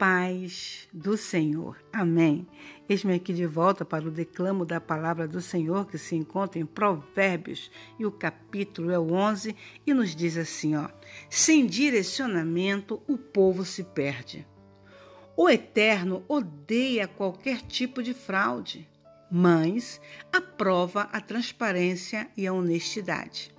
paz do Senhor. Amém. Eis-me aqui de volta para o declamo da palavra do Senhor que se encontra em Provérbios e o capítulo é o 11 e nos diz assim, ó: Sem direcionamento o povo se perde. O Eterno odeia qualquer tipo de fraude, mas aprova a transparência e a honestidade.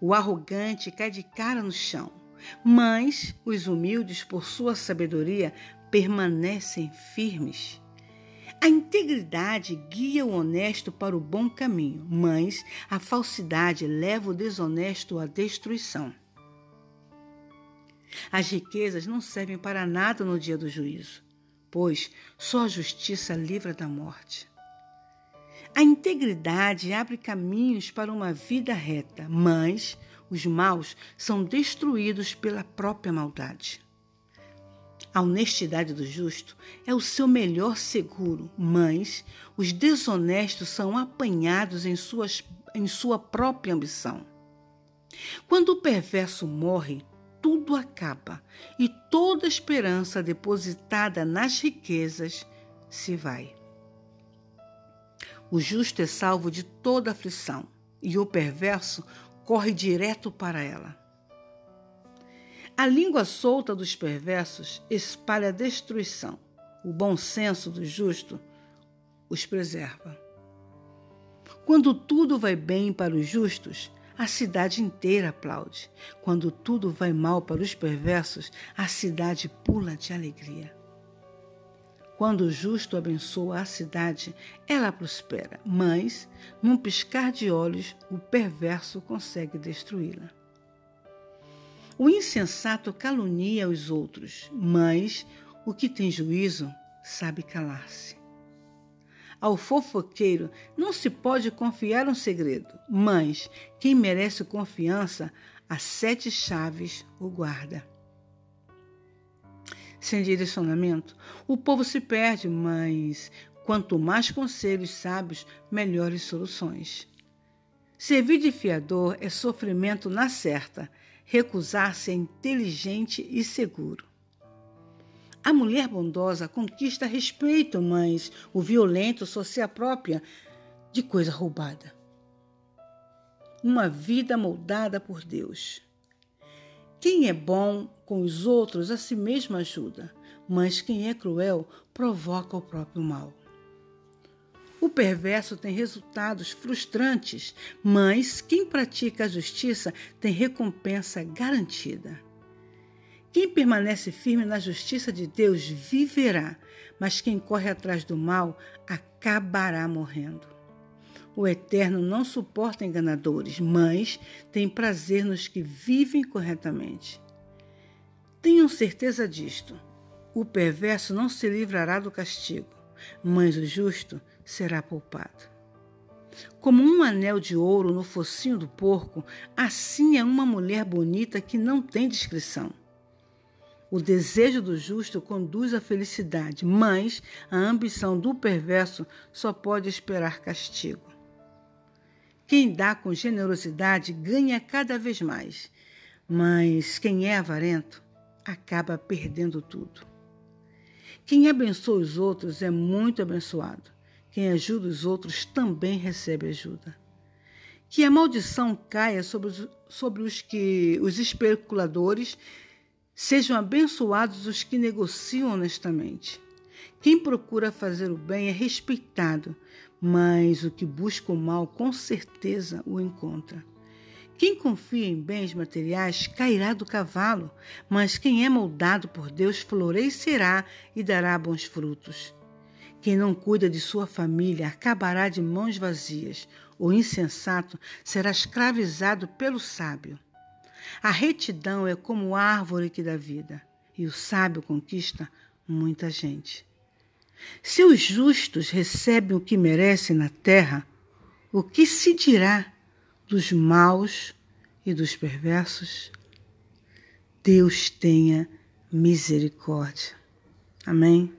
O arrogante cai de cara no chão mas os humildes, por sua sabedoria, permanecem firmes. A integridade guia o honesto para o bom caminho, mas a falsidade leva o desonesto à destruição. As riquezas não servem para nada no dia do juízo, pois só a justiça livra da morte. A integridade abre caminhos para uma vida reta, mas os maus são destruídos pela própria maldade. A honestidade do justo é o seu melhor seguro, mas os desonestos são apanhados em, suas, em sua própria ambição. Quando o perverso morre, tudo acaba e toda esperança depositada nas riquezas se vai. O justo é salvo de toda aflição e o perverso corre direto para ela. A língua solta dos perversos espalha destruição. O bom senso do justo os preserva. Quando tudo vai bem para os justos, a cidade inteira aplaude. Quando tudo vai mal para os perversos, a cidade pula de alegria. Quando o justo abençoa a cidade, ela prospera, mas, num piscar de olhos, o perverso consegue destruí-la. O insensato calunia os outros, mas o que tem juízo sabe calar-se. Ao fofoqueiro não se pode confiar um segredo, mas quem merece confiança, a sete chaves o guarda sem direcionamento, o povo se perde, mas quanto mais conselhos sábios, melhores soluções. Servir de fiador é sofrimento na certa, recusar-se é inteligente e seguro. A mulher bondosa conquista respeito, mas o violento só se apropria de coisa roubada. Uma vida moldada por Deus. Quem é bom com os outros a si mesmo ajuda, mas quem é cruel provoca o próprio mal. O perverso tem resultados frustrantes, mas quem pratica a justiça tem recompensa garantida. Quem permanece firme na justiça de Deus viverá, mas quem corre atrás do mal acabará morrendo. O Eterno não suporta enganadores, mas tem prazer nos que vivem corretamente. Tenham certeza disto: o perverso não se livrará do castigo, mas o justo será poupado. Como um anel de ouro no focinho do porco, assim é uma mulher bonita que não tem descrição. O desejo do justo conduz à felicidade, mas a ambição do perverso só pode esperar castigo. Quem dá com generosidade ganha cada vez mais, mas quem é avarento acaba perdendo tudo. Quem abençoa os outros é muito abençoado. Quem ajuda os outros também recebe ajuda. Que a maldição caia sobre os, sobre os que os especuladores sejam abençoados os que negociam honestamente. Quem procura fazer o bem é respeitado, mas o que busca o mal com certeza o encontra. Quem confia em bens materiais cairá do cavalo, mas quem é moldado por Deus florescerá e dará bons frutos. Quem não cuida de sua família acabará de mãos vazias. O insensato será escravizado pelo sábio. A retidão é como árvore que dá vida, e o sábio conquista muita gente. Se os justos recebem o que merecem na terra, o que se dirá dos maus e dos perversos? Deus tenha misericórdia. Amém.